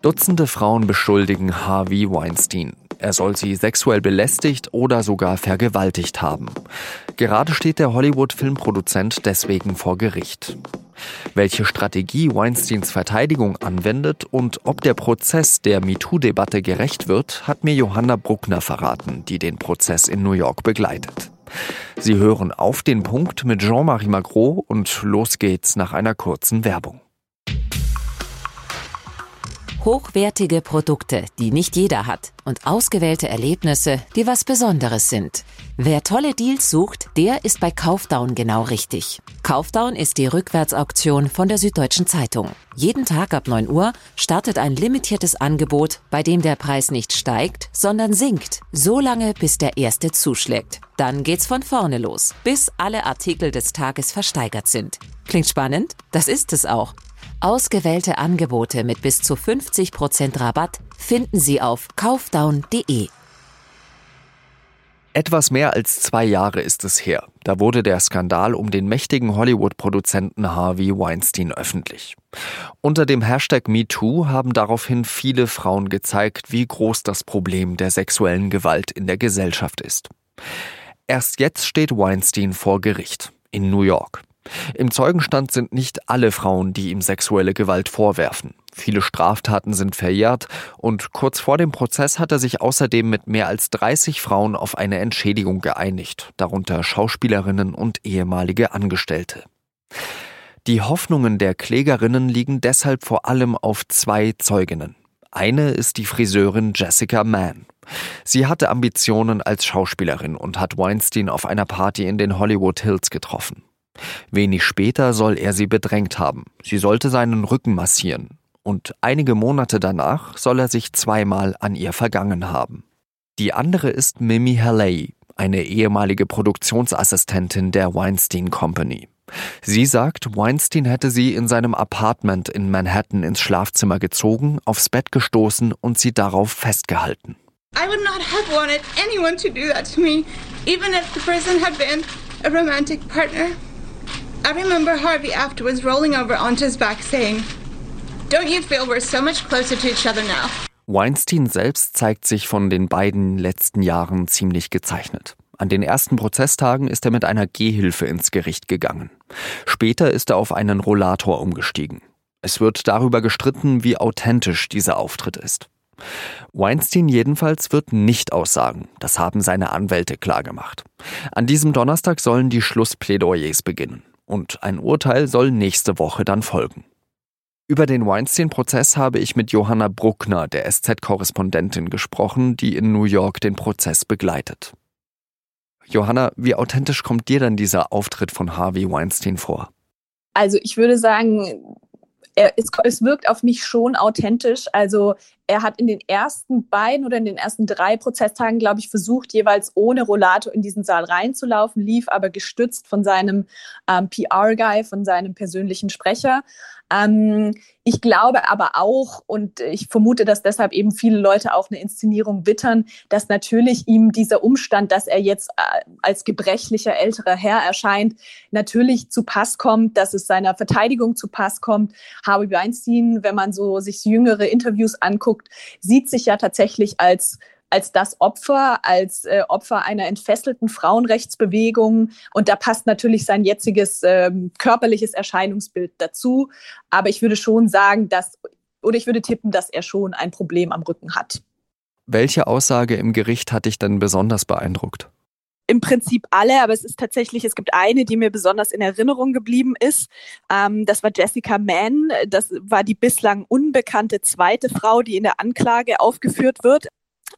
Dutzende Frauen beschuldigen Harvey Weinstein. Er soll sie sexuell belästigt oder sogar vergewaltigt haben. Gerade steht der Hollywood-Filmproduzent deswegen vor Gericht. Welche Strategie Weinsteins Verteidigung anwendet und ob der Prozess der MeToo-Debatte gerecht wird, hat mir Johanna Bruckner verraten, die den Prozess in New York begleitet. Sie hören auf den Punkt mit Jean-Marie Magro und los geht's nach einer kurzen Werbung. Hochwertige Produkte, die nicht jeder hat und ausgewählte Erlebnisse, die was Besonderes sind. Wer tolle Deals sucht, der ist bei Kaufdown genau richtig. Kaufdown ist die Rückwärtsauktion von der Süddeutschen Zeitung. Jeden Tag ab 9 Uhr startet ein limitiertes Angebot, bei dem der Preis nicht steigt, sondern sinkt, so lange bis der erste zuschlägt. Dann geht's von vorne los, bis alle Artikel des Tages versteigert sind. Klingt spannend? Das ist es auch. Ausgewählte Angebote mit bis zu 50% Rabatt finden Sie auf kaufdown.de. Etwas mehr als zwei Jahre ist es her. Da wurde der Skandal um den mächtigen Hollywood-Produzenten Harvey Weinstein öffentlich. Unter dem Hashtag MeToo haben daraufhin viele Frauen gezeigt, wie groß das Problem der sexuellen Gewalt in der Gesellschaft ist. Erst jetzt steht Weinstein vor Gericht in New York. Im Zeugenstand sind nicht alle Frauen, die ihm sexuelle Gewalt vorwerfen. Viele Straftaten sind verjährt und kurz vor dem Prozess hat er sich außerdem mit mehr als 30 Frauen auf eine Entschädigung geeinigt, darunter Schauspielerinnen und ehemalige Angestellte. Die Hoffnungen der Klägerinnen liegen deshalb vor allem auf zwei Zeuginnen. Eine ist die Friseurin Jessica Mann. Sie hatte Ambitionen als Schauspielerin und hat Weinstein auf einer Party in den Hollywood Hills getroffen. Wenig später soll er sie bedrängt haben. Sie sollte seinen Rücken massieren. Und einige Monate danach soll er sich zweimal an ihr vergangen haben. Die andere ist Mimi Halley, eine ehemalige Produktionsassistentin der Weinstein Company. Sie sagt, Weinstein hätte sie in seinem Apartment in Manhattan ins Schlafzimmer gezogen, aufs Bett gestoßen und sie darauf festgehalten. I would not have wanted anyone to do that to me, even if the person had been a romantic partner. I remember Harvey afterwards rolling over onto his back saying, Don't you feel we're so much closer to each other now? Weinstein selbst zeigt sich von den beiden letzten Jahren ziemlich gezeichnet. An den ersten Prozesstagen ist er mit einer Gehhilfe ins Gericht gegangen. Später ist er auf einen Rollator umgestiegen. Es wird darüber gestritten, wie authentisch dieser Auftritt ist. Weinstein jedenfalls wird nicht aussagen. Das haben seine Anwälte klargemacht. An diesem Donnerstag sollen die Schlussplädoyers beginnen und ein Urteil soll nächste Woche dann folgen. Über den Weinstein-Prozess habe ich mit Johanna Bruckner, der SZ-Korrespondentin, gesprochen, die in New York den Prozess begleitet. Johanna, wie authentisch kommt dir denn dieser Auftritt von Harvey Weinstein vor? Also ich würde sagen, es, es wirkt auf mich schon authentisch. Also er hat in den ersten beiden oder in den ersten drei Prozesstagen, glaube ich, versucht, jeweils ohne Rollator in diesen Saal reinzulaufen, lief aber gestützt von seinem ähm, PR-Guy, von seinem persönlichen Sprecher. Ähm, ich glaube aber auch, und ich vermute, dass deshalb eben viele Leute auch eine Inszenierung wittern, dass natürlich ihm dieser Umstand, dass er jetzt äh, als gebrechlicher älterer Herr erscheint, natürlich zu Pass kommt, dass es seiner Verteidigung zu Pass kommt. Harvey Weinstein, wenn man so sich jüngere Interviews anguckt, sieht sich ja tatsächlich als als das Opfer, als äh, Opfer einer entfesselten Frauenrechtsbewegung. Und da passt natürlich sein jetziges ähm, körperliches Erscheinungsbild dazu. Aber ich würde schon sagen, dass, oder ich würde tippen, dass er schon ein Problem am Rücken hat. Welche Aussage im Gericht hat dich denn besonders beeindruckt? Im Prinzip alle, aber es ist tatsächlich, es gibt eine, die mir besonders in Erinnerung geblieben ist. Ähm, das war Jessica Mann. Das war die bislang unbekannte zweite Frau, die in der Anklage aufgeführt wird.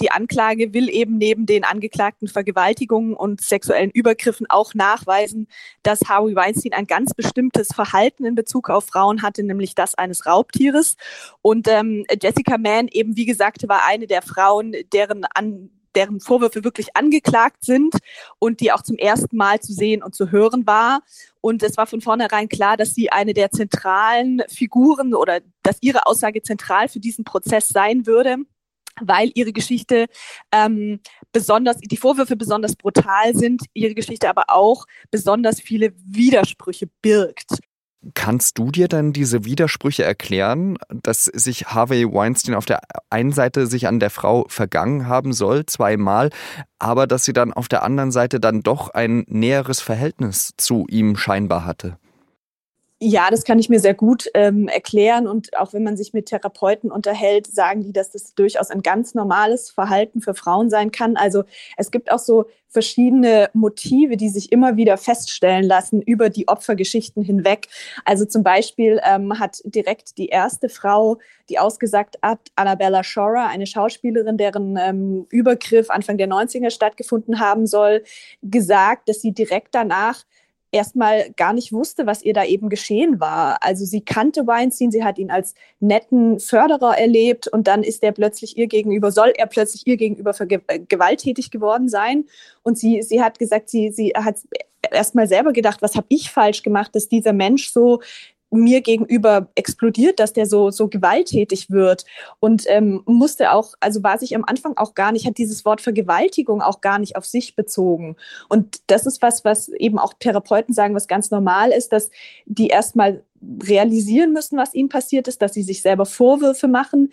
Die Anklage will eben neben den angeklagten Vergewaltigungen und sexuellen Übergriffen auch nachweisen, dass Harvey Weinstein ein ganz bestimmtes Verhalten in Bezug auf Frauen hatte, nämlich das eines Raubtieres. Und ähm, Jessica Mann eben, wie gesagt, war eine der Frauen, deren an deren Vorwürfe wirklich angeklagt sind und die auch zum ersten Mal zu sehen und zu hören war. Und es war von vornherein klar, dass sie eine der zentralen Figuren oder dass ihre Aussage zentral für diesen Prozess sein würde weil ihre Geschichte ähm, besonders, die Vorwürfe besonders brutal sind, ihre Geschichte aber auch besonders viele Widersprüche birgt. Kannst du dir dann diese Widersprüche erklären, dass sich Harvey Weinstein auf der einen Seite sich an der Frau vergangen haben soll, zweimal, aber dass sie dann auf der anderen Seite dann doch ein näheres Verhältnis zu ihm scheinbar hatte? Ja, das kann ich mir sehr gut ähm, erklären. Und auch wenn man sich mit Therapeuten unterhält, sagen die, dass das durchaus ein ganz normales Verhalten für Frauen sein kann. Also es gibt auch so verschiedene Motive, die sich immer wieder feststellen lassen über die Opfergeschichten hinweg. Also zum Beispiel ähm, hat direkt die erste Frau, die ausgesagt hat, Annabella Shora, eine Schauspielerin, deren ähm, Übergriff Anfang der 90er stattgefunden haben soll, gesagt, dass sie direkt danach erstmal gar nicht wusste, was ihr da eben geschehen war. Also sie kannte Weinstein, sie hat ihn als netten Förderer erlebt und dann ist er plötzlich ihr gegenüber, soll er plötzlich ihr gegenüber äh, gewalttätig geworden sein. Und sie, sie hat gesagt, sie, sie hat erstmal selber gedacht, was habe ich falsch gemacht, dass dieser Mensch so mir gegenüber explodiert, dass der so, so gewalttätig wird und ähm, musste auch, also war sich am Anfang auch gar nicht, hat dieses Wort Vergewaltigung auch gar nicht auf sich bezogen. Und das ist was, was eben auch Therapeuten sagen, was ganz normal ist, dass die erstmal realisieren müssen, was ihnen passiert ist, dass sie sich selber Vorwürfe machen.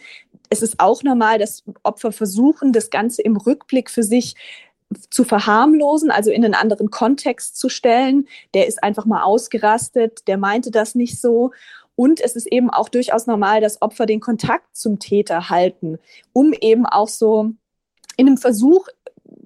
Es ist auch normal, dass Opfer versuchen, das Ganze im Rückblick für sich zu verharmlosen, also in einen anderen Kontext zu stellen. Der ist einfach mal ausgerastet, der meinte das nicht so. Und es ist eben auch durchaus normal, dass Opfer den Kontakt zum Täter halten, um eben auch so in einem Versuch,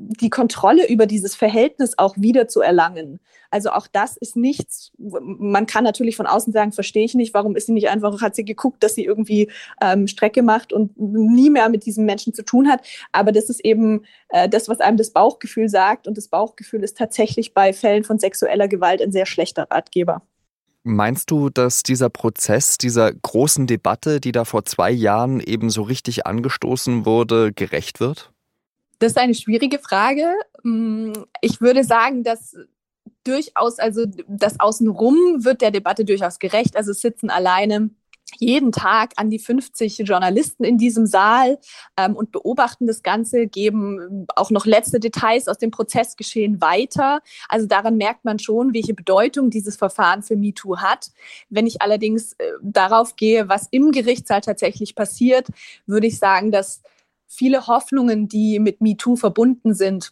die Kontrolle über dieses Verhältnis auch wieder zu erlangen. Also auch das ist nichts, man kann natürlich von außen sagen, verstehe ich nicht, warum ist sie nicht einfach, hat sie geguckt, dass sie irgendwie ähm, Strecke macht und nie mehr mit diesem Menschen zu tun hat. Aber das ist eben äh, das, was einem das Bauchgefühl sagt. Und das Bauchgefühl ist tatsächlich bei Fällen von sexueller Gewalt ein sehr schlechter Ratgeber. Meinst du, dass dieser Prozess dieser großen Debatte, die da vor zwei Jahren eben so richtig angestoßen wurde, gerecht wird? Das ist eine schwierige Frage. Mm, ich würde sagen, dass durchaus, also das Außenrum wird der Debatte durchaus gerecht. Also sitzen alleine jeden Tag an die 50 Journalisten in diesem Saal ähm, und beobachten das Ganze, geben auch noch letzte Details aus dem Prozessgeschehen weiter. Also daran merkt man schon, welche Bedeutung dieses Verfahren für MeToo hat. Wenn ich allerdings äh, darauf gehe, was im Gerichtssaal tatsächlich passiert, würde ich sagen, dass viele Hoffnungen, die mit MeToo verbunden sind,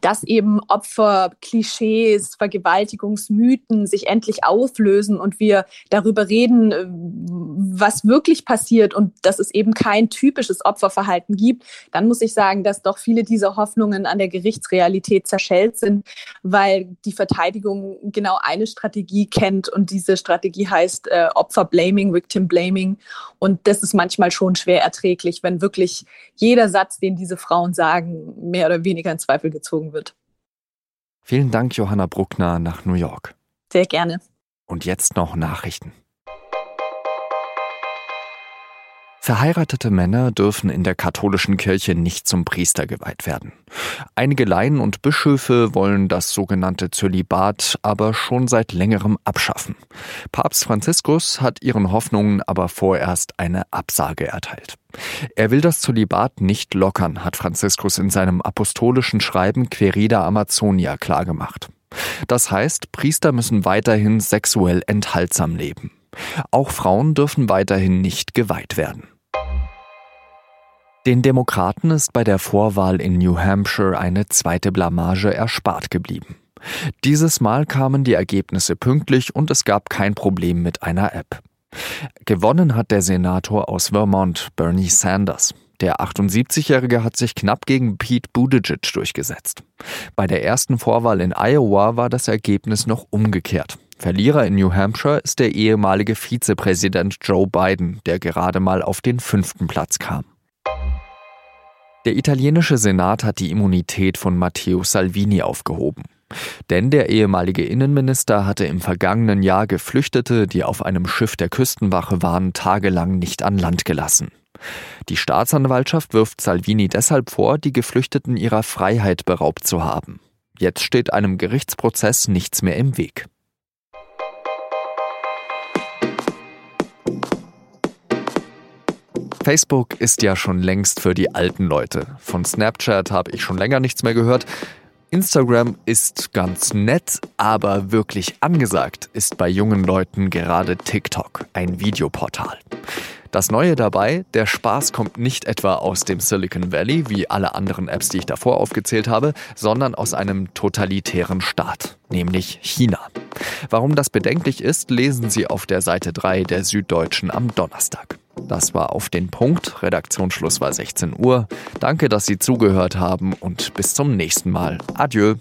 dass eben Opfer, Klischees, Vergewaltigungsmythen sich endlich auflösen und wir darüber reden, äh, was wirklich passiert und dass es eben kein typisches Opferverhalten gibt, dann muss ich sagen, dass doch viele dieser Hoffnungen an der Gerichtsrealität zerschellt sind, weil die Verteidigung genau eine Strategie kennt und diese Strategie heißt äh, Opfer-Blaming, Victim-Blaming. Und das ist manchmal schon schwer erträglich, wenn wirklich jeder Satz, den diese Frauen sagen, mehr oder weniger in Zweifel gezogen wird. Vielen Dank, Johanna Bruckner, nach New York. Sehr gerne. Und jetzt noch Nachrichten. Verheiratete Männer dürfen in der katholischen Kirche nicht zum Priester geweiht werden. Einige Laien und Bischöfe wollen das sogenannte Zölibat aber schon seit längerem abschaffen. Papst Franziskus hat ihren Hoffnungen aber vorerst eine Absage erteilt. Er will das Zölibat nicht lockern, hat Franziskus in seinem apostolischen Schreiben Querida Amazonia klargemacht. Das heißt, Priester müssen weiterhin sexuell enthaltsam leben. Auch Frauen dürfen weiterhin nicht geweiht werden. Den Demokraten ist bei der Vorwahl in New Hampshire eine zweite Blamage erspart geblieben. Dieses Mal kamen die Ergebnisse pünktlich und es gab kein Problem mit einer App. Gewonnen hat der Senator aus Vermont, Bernie Sanders. Der 78-Jährige hat sich knapp gegen Pete Buttigieg durchgesetzt. Bei der ersten Vorwahl in Iowa war das Ergebnis noch umgekehrt. Verlierer in New Hampshire ist der ehemalige Vizepräsident Joe Biden, der gerade mal auf den fünften Platz kam. Der italienische Senat hat die Immunität von Matteo Salvini aufgehoben. Denn der ehemalige Innenminister hatte im vergangenen Jahr Geflüchtete, die auf einem Schiff der Küstenwache waren, tagelang nicht an Land gelassen. Die Staatsanwaltschaft wirft Salvini deshalb vor, die Geflüchteten ihrer Freiheit beraubt zu haben. Jetzt steht einem Gerichtsprozess nichts mehr im Weg. Facebook ist ja schon längst für die alten Leute. Von Snapchat habe ich schon länger nichts mehr gehört. Instagram ist ganz nett, aber wirklich angesagt ist bei jungen Leuten gerade TikTok, ein Videoportal. Das Neue dabei, der Spaß kommt nicht etwa aus dem Silicon Valley, wie alle anderen Apps, die ich davor aufgezählt habe, sondern aus einem totalitären Staat, nämlich China. Warum das bedenklich ist, lesen Sie auf der Seite 3 der Süddeutschen am Donnerstag. Das war auf den Punkt. Redaktionsschluss war 16 Uhr. Danke, dass Sie zugehört haben und bis zum nächsten Mal. Adieu.